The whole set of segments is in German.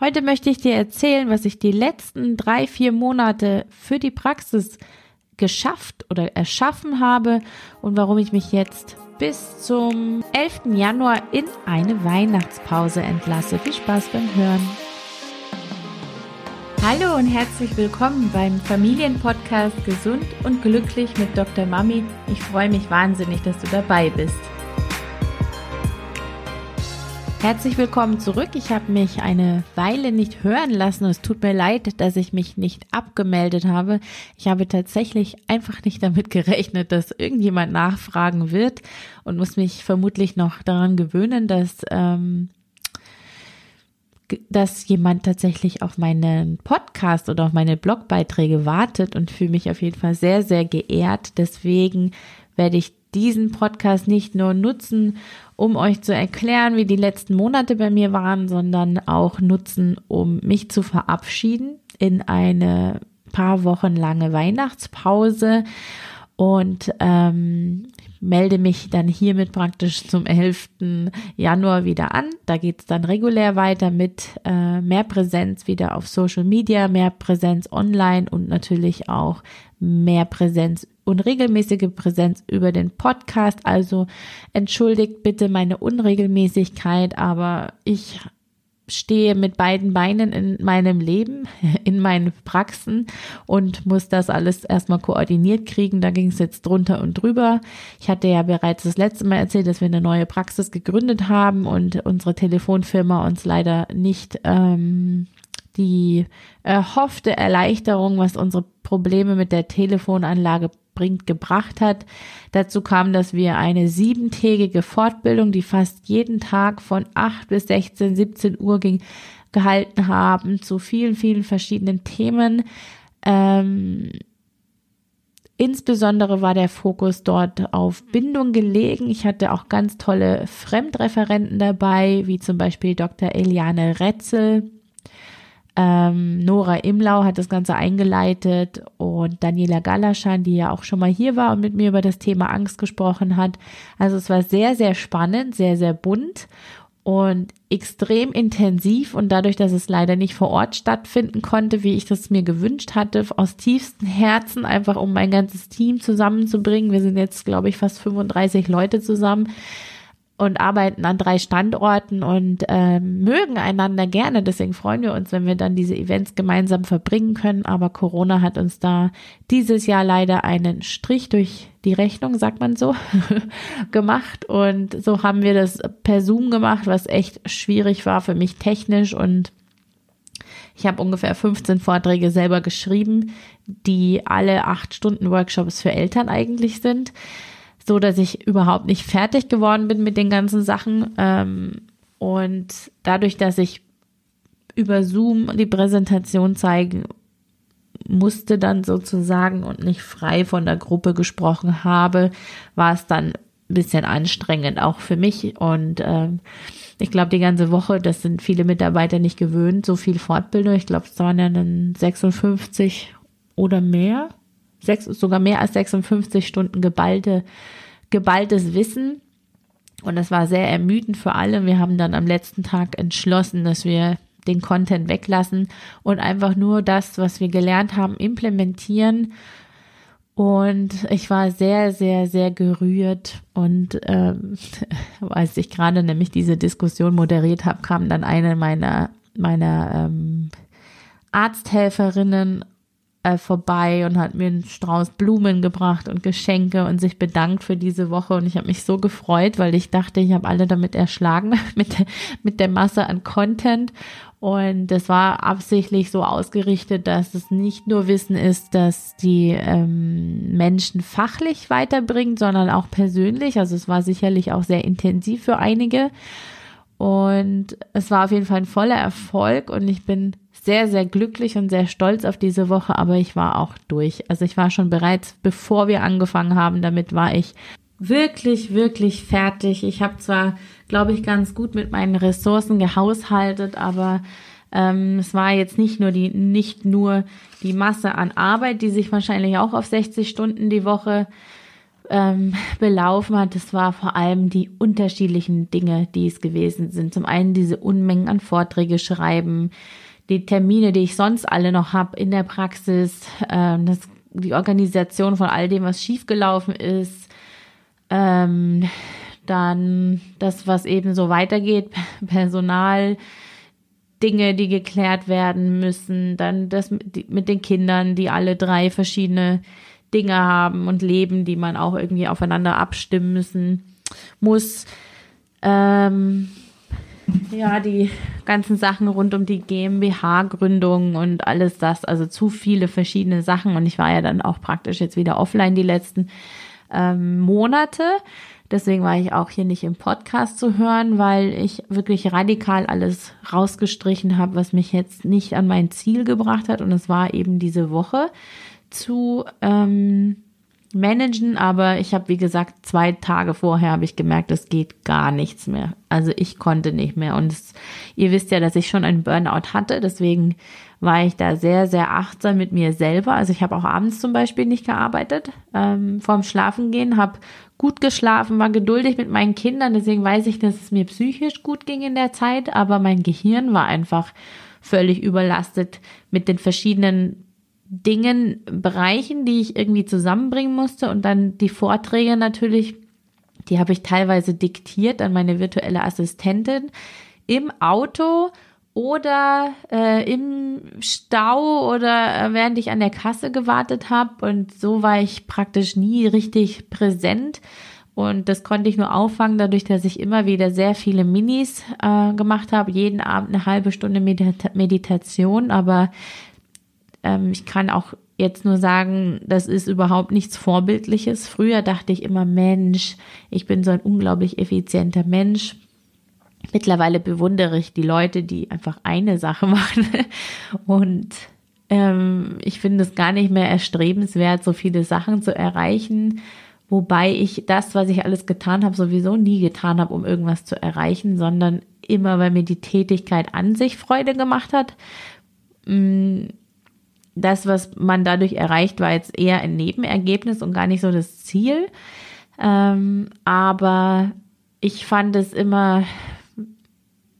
Heute möchte ich dir erzählen, was ich die letzten drei, vier Monate für die Praxis geschafft oder erschaffen habe und warum ich mich jetzt bis zum 11. Januar in eine Weihnachtspause entlasse. Viel Spaß beim Hören. Hallo und herzlich willkommen beim Familienpodcast Gesund und Glücklich mit Dr. Mami. Ich freue mich wahnsinnig, dass du dabei bist. Herzlich willkommen zurück. Ich habe mich eine Weile nicht hören lassen. Es tut mir leid, dass ich mich nicht abgemeldet habe. Ich habe tatsächlich einfach nicht damit gerechnet, dass irgendjemand nachfragen wird und muss mich vermutlich noch daran gewöhnen, dass ähm, dass jemand tatsächlich auf meinen Podcast oder auf meine Blogbeiträge wartet und fühle mich auf jeden Fall sehr, sehr geehrt. Deswegen werde ich diesen Podcast nicht nur nutzen, um euch zu erklären, wie die letzten Monate bei mir waren, sondern auch nutzen, um mich zu verabschieden in eine paar Wochen lange Weihnachtspause. Und ähm, melde mich dann hiermit praktisch zum 11. Januar wieder an. Da geht es dann regulär weiter mit äh, mehr Präsenz wieder auf Social Media, mehr Präsenz online und natürlich auch mehr Präsenz und regelmäßige Präsenz über den Podcast. Also entschuldigt bitte meine Unregelmäßigkeit, aber ich stehe mit beiden Beinen in meinem Leben, in meinen Praxen und muss das alles erstmal koordiniert kriegen. Da ging es jetzt drunter und drüber. Ich hatte ja bereits das letzte Mal erzählt, dass wir eine neue Praxis gegründet haben und unsere Telefonfirma uns leider nicht ähm, die erhoffte Erleichterung, was unsere Probleme mit der Telefonanlage bringt, gebracht hat. Dazu kam, dass wir eine siebentägige Fortbildung, die fast jeden Tag von 8 bis 16, 17 Uhr ging, gehalten haben zu vielen, vielen verschiedenen Themen. Ähm, Insbesondere war der Fokus dort auf Bindung gelegen. Ich hatte auch ganz tolle Fremdreferenten dabei, wie zum Beispiel Dr. Eliane Retzel, ähm, Nora Imlau hat das Ganze eingeleitet und Daniela Galaschan, die ja auch schon mal hier war und mit mir über das Thema Angst gesprochen hat. Also es war sehr, sehr spannend, sehr, sehr bunt und extrem intensiv und dadurch, dass es leider nicht vor Ort stattfinden konnte, wie ich das mir gewünscht hatte, aus tiefstem Herzen, einfach um mein ganzes Team zusammenzubringen. Wir sind jetzt, glaube ich, fast 35 Leute zusammen und arbeiten an drei Standorten und ähm, mögen einander gerne. Deswegen freuen wir uns, wenn wir dann diese Events gemeinsam verbringen können. Aber Corona hat uns da dieses Jahr leider einen Strich durch die Rechnung, sagt man so, gemacht. Und so haben wir das per Zoom gemacht, was echt schwierig war für mich technisch und ich habe ungefähr 15 Vorträge selber geschrieben, die alle acht Stunden Workshops für Eltern eigentlich sind so, dass ich überhaupt nicht fertig geworden bin mit den ganzen Sachen. Ähm, und dadurch, dass ich über Zoom die Präsentation zeigen musste dann sozusagen und nicht frei von der Gruppe gesprochen habe, war es dann ein bisschen anstrengend auch für mich und ähm, ich glaube die ganze Woche, das sind viele Mitarbeiter nicht gewöhnt, so viel Fortbildung. Ich glaube, es waren ja dann 56 oder mehr, sechs, sogar mehr als 56 Stunden geballte geballtes Wissen. Und das war sehr ermüdend für alle. Wir haben dann am letzten Tag entschlossen, dass wir den Content weglassen und einfach nur das, was wir gelernt haben, implementieren. Und ich war sehr, sehr, sehr gerührt. Und ähm, als ich gerade nämlich diese Diskussion moderiert habe, kam dann eine meiner, meiner ähm, Arzthelferinnen äh, vorbei und hat mir einen Strauß Blumen gebracht und Geschenke und sich bedankt für diese Woche. Und ich habe mich so gefreut, weil ich dachte, ich habe alle damit erschlagen, mit, mit der Masse an Content. Und das war absichtlich so ausgerichtet, dass es nicht nur Wissen ist, dass die ähm, Menschen fachlich weiterbringt, sondern auch persönlich. Also es war sicherlich auch sehr intensiv für einige. Und es war auf jeden Fall ein voller Erfolg und ich bin sehr, sehr glücklich und sehr stolz auf diese Woche, aber ich war auch durch. Also ich war schon bereits, bevor wir angefangen haben, damit war ich wirklich, wirklich fertig. Ich habe zwar, glaube ich, ganz gut mit meinen Ressourcen gehaushaltet, aber ähm, es war jetzt nicht nur die, nicht nur die Masse an Arbeit, die sich wahrscheinlich auch auf 60 Stunden die Woche ähm, belaufen hat, das war vor allem die unterschiedlichen Dinge, die es gewesen sind. Zum einen diese Unmengen an Vorträge schreiben, die Termine, die ich sonst alle noch habe in der Praxis, ähm, das, die Organisation von all dem, was schiefgelaufen ist, ähm, dann das, was eben so weitergeht, Personal, Dinge, die geklärt werden müssen, dann das mit den Kindern, die alle drei verschiedene Dinge haben und leben, die man auch irgendwie aufeinander abstimmen müssen muss. Ähm, ja, die ganzen Sachen rund um die GmbH-Gründung und alles das, also zu viele verschiedene Sachen. Und ich war ja dann auch praktisch jetzt wieder offline die letzten ähm, Monate. Deswegen war ich auch hier nicht im Podcast zu hören, weil ich wirklich radikal alles rausgestrichen habe, was mich jetzt nicht an mein Ziel gebracht hat. Und es war eben diese Woche zu ähm, managen, aber ich habe, wie gesagt, zwei Tage vorher habe ich gemerkt, es geht gar nichts mehr. Also ich konnte nicht mehr. Und es, ihr wisst ja, dass ich schon einen Burnout hatte, deswegen war ich da sehr, sehr achtsam mit mir selber. Also ich habe auch abends zum Beispiel nicht gearbeitet, ähm, vorm Schlafengehen, habe gut geschlafen, war geduldig mit meinen Kindern, deswegen weiß ich, dass es mir psychisch gut ging in der Zeit, aber mein Gehirn war einfach völlig überlastet mit den verschiedenen Dingen, Bereichen, die ich irgendwie zusammenbringen musste und dann die Vorträge natürlich, die habe ich teilweise diktiert an meine virtuelle Assistentin im Auto oder äh, im Stau oder äh, während ich an der Kasse gewartet habe. Und so war ich praktisch nie richtig präsent. Und das konnte ich nur auffangen dadurch, dass ich immer wieder sehr viele Minis äh, gemacht habe, jeden Abend eine halbe Stunde Medita Meditation, aber ähm, ich kann auch jetzt nur sagen, das ist überhaupt nichts Vorbildliches. Früher dachte ich immer, Mensch, ich bin so ein unglaublich effizienter Mensch. Mittlerweile bewundere ich die Leute, die einfach eine Sache machen. Und ähm, ich finde es gar nicht mehr erstrebenswert, so viele Sachen zu erreichen. Wobei ich das, was ich alles getan habe, sowieso nie getan habe, um irgendwas zu erreichen, sondern immer, weil mir die Tätigkeit an sich Freude gemacht hat. Das, was man dadurch erreicht, war jetzt eher ein Nebenergebnis und gar nicht so das Ziel. Ähm, aber ich fand es immer,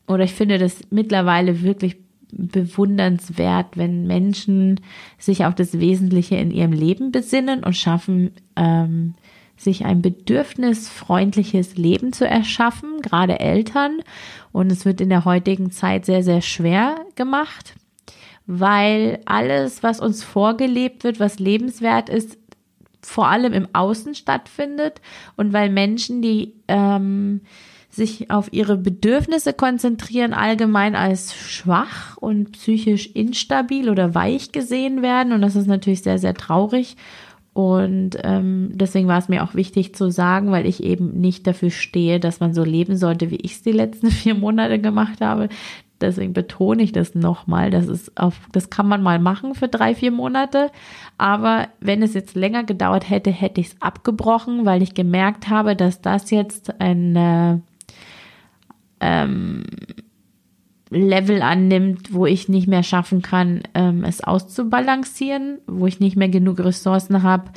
oder ich finde das mittlerweile wirklich bewundernswert, wenn Menschen sich auf das Wesentliche in ihrem Leben besinnen und schaffen, ähm, sich ein bedürfnisfreundliches Leben zu erschaffen, gerade Eltern. Und es wird in der heutigen Zeit sehr, sehr schwer gemacht weil alles, was uns vorgelebt wird, was lebenswert ist, vor allem im Außen stattfindet und weil Menschen, die ähm, sich auf ihre Bedürfnisse konzentrieren, allgemein als schwach und psychisch instabil oder weich gesehen werden. Und das ist natürlich sehr, sehr traurig. Und ähm, deswegen war es mir auch wichtig zu sagen, weil ich eben nicht dafür stehe, dass man so leben sollte, wie ich es die letzten vier Monate gemacht habe, Deswegen betone ich das nochmal. Das ist auf, das kann man mal machen für drei, vier Monate. Aber wenn es jetzt länger gedauert hätte, hätte ich es abgebrochen, weil ich gemerkt habe, dass das jetzt ein äh, ähm, Level annimmt, wo ich nicht mehr schaffen kann, ähm, es auszubalancieren, wo ich nicht mehr genug Ressourcen habe,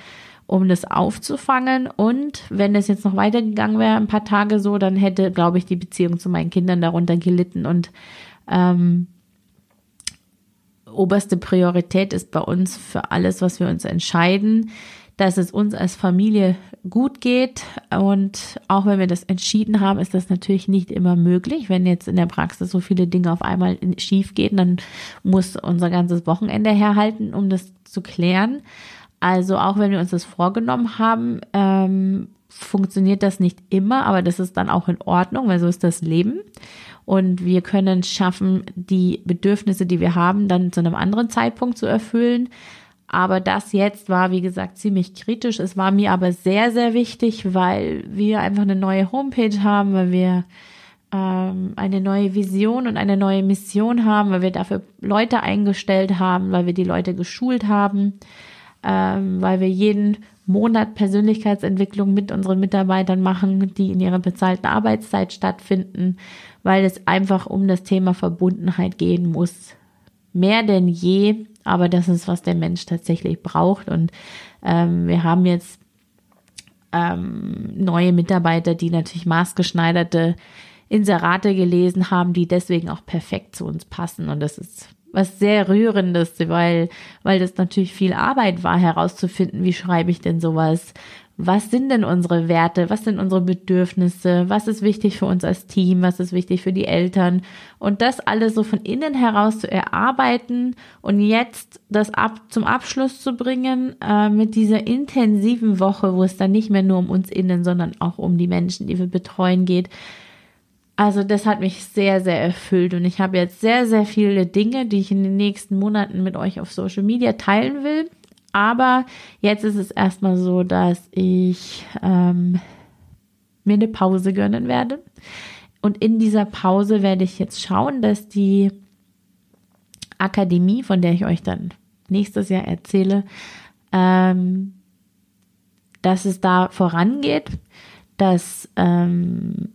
um das aufzufangen. Und wenn es jetzt noch weitergegangen wäre, ein paar Tage so, dann hätte, glaube ich, die Beziehung zu meinen Kindern darunter gelitten. Und ähm, oberste Priorität ist bei uns für alles, was wir uns entscheiden, dass es uns als Familie gut geht. Und auch wenn wir das entschieden haben, ist das natürlich nicht immer möglich. Wenn jetzt in der Praxis so viele Dinge auf einmal schief gehen, dann muss unser ganzes Wochenende herhalten, um das zu klären. Also auch wenn wir uns das vorgenommen haben, ähm, funktioniert das nicht immer, aber das ist dann auch in Ordnung, weil so ist das Leben und wir können schaffen, die Bedürfnisse, die wir haben, dann zu einem anderen Zeitpunkt zu erfüllen. Aber das jetzt war, wie gesagt, ziemlich kritisch. Es war mir aber sehr, sehr wichtig, weil wir einfach eine neue Homepage haben, weil wir ähm, eine neue Vision und eine neue Mission haben, weil wir dafür Leute eingestellt haben, weil wir die Leute geschult haben, ähm, weil wir jeden Monat Persönlichkeitsentwicklung mit unseren Mitarbeitern machen, die in ihrer bezahlten Arbeitszeit stattfinden, weil es einfach um das Thema Verbundenheit gehen muss. Mehr denn je, aber das ist, was der Mensch tatsächlich braucht. Und ähm, wir haben jetzt ähm, neue Mitarbeiter, die natürlich maßgeschneiderte Inserate gelesen haben, die deswegen auch perfekt zu uns passen. Und das ist was sehr rührendes, weil, weil das natürlich viel Arbeit war, herauszufinden, wie schreibe ich denn sowas? Was sind denn unsere Werte? Was sind unsere Bedürfnisse? Was ist wichtig für uns als Team? Was ist wichtig für die Eltern? Und das alles so von innen heraus zu erarbeiten und jetzt das ab, zum Abschluss zu bringen äh, mit dieser intensiven Woche, wo es dann nicht mehr nur um uns innen, sondern auch um die Menschen, die wir betreuen geht, also das hat mich sehr, sehr erfüllt und ich habe jetzt sehr, sehr viele Dinge, die ich in den nächsten Monaten mit euch auf Social Media teilen will. Aber jetzt ist es erstmal so, dass ich ähm, mir eine Pause gönnen werde. Und in dieser Pause werde ich jetzt schauen, dass die Akademie, von der ich euch dann nächstes Jahr erzähle, ähm, dass es da vorangeht, dass ähm,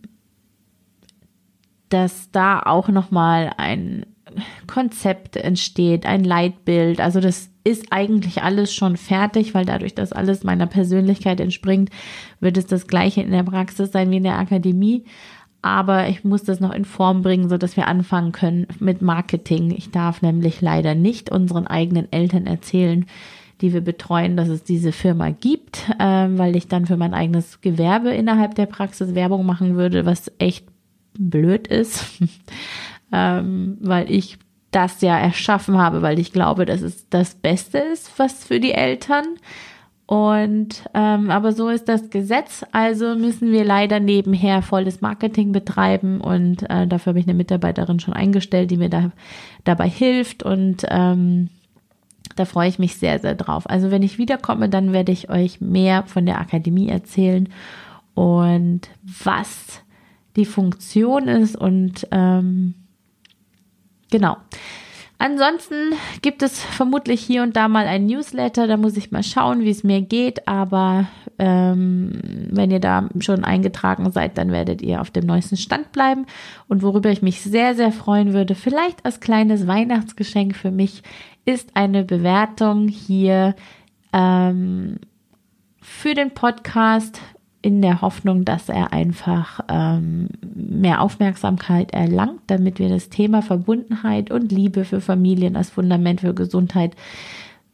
dass da auch nochmal ein Konzept entsteht, ein Leitbild. Also das ist eigentlich alles schon fertig, weil dadurch, dass alles meiner Persönlichkeit entspringt, wird es das gleiche in der Praxis sein wie in der Akademie. Aber ich muss das noch in Form bringen, so dass wir anfangen können mit Marketing. Ich darf nämlich leider nicht unseren eigenen Eltern erzählen, die wir betreuen, dass es diese Firma gibt, äh, weil ich dann für mein eigenes Gewerbe innerhalb der Praxis Werbung machen würde, was echt blöd ist, ähm, weil ich das ja erschaffen habe, weil ich glaube, dass es das Beste ist, was für die Eltern. Und ähm, aber so ist das Gesetz, also müssen wir leider nebenher volles Marketing betreiben und äh, dafür habe ich eine Mitarbeiterin schon eingestellt, die mir da dabei hilft und ähm, da freue ich mich sehr, sehr drauf. Also wenn ich wiederkomme, dann werde ich euch mehr von der Akademie erzählen und was die Funktion ist und ähm, genau. Ansonsten gibt es vermutlich hier und da mal ein Newsletter, da muss ich mal schauen, wie es mir geht, aber ähm, wenn ihr da schon eingetragen seid, dann werdet ihr auf dem neuesten Stand bleiben. Und worüber ich mich sehr, sehr freuen würde, vielleicht als kleines Weihnachtsgeschenk für mich, ist eine Bewertung hier ähm, für den Podcast in der Hoffnung, dass er einfach ähm, mehr Aufmerksamkeit erlangt, damit wir das Thema Verbundenheit und Liebe für Familien als Fundament für Gesundheit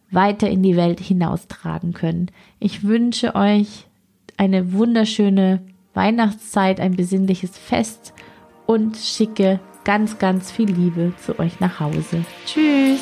weiter in die Welt hinaustragen können. Ich wünsche euch eine wunderschöne Weihnachtszeit, ein besinnliches Fest und schicke ganz, ganz viel Liebe zu euch nach Hause. Tschüss!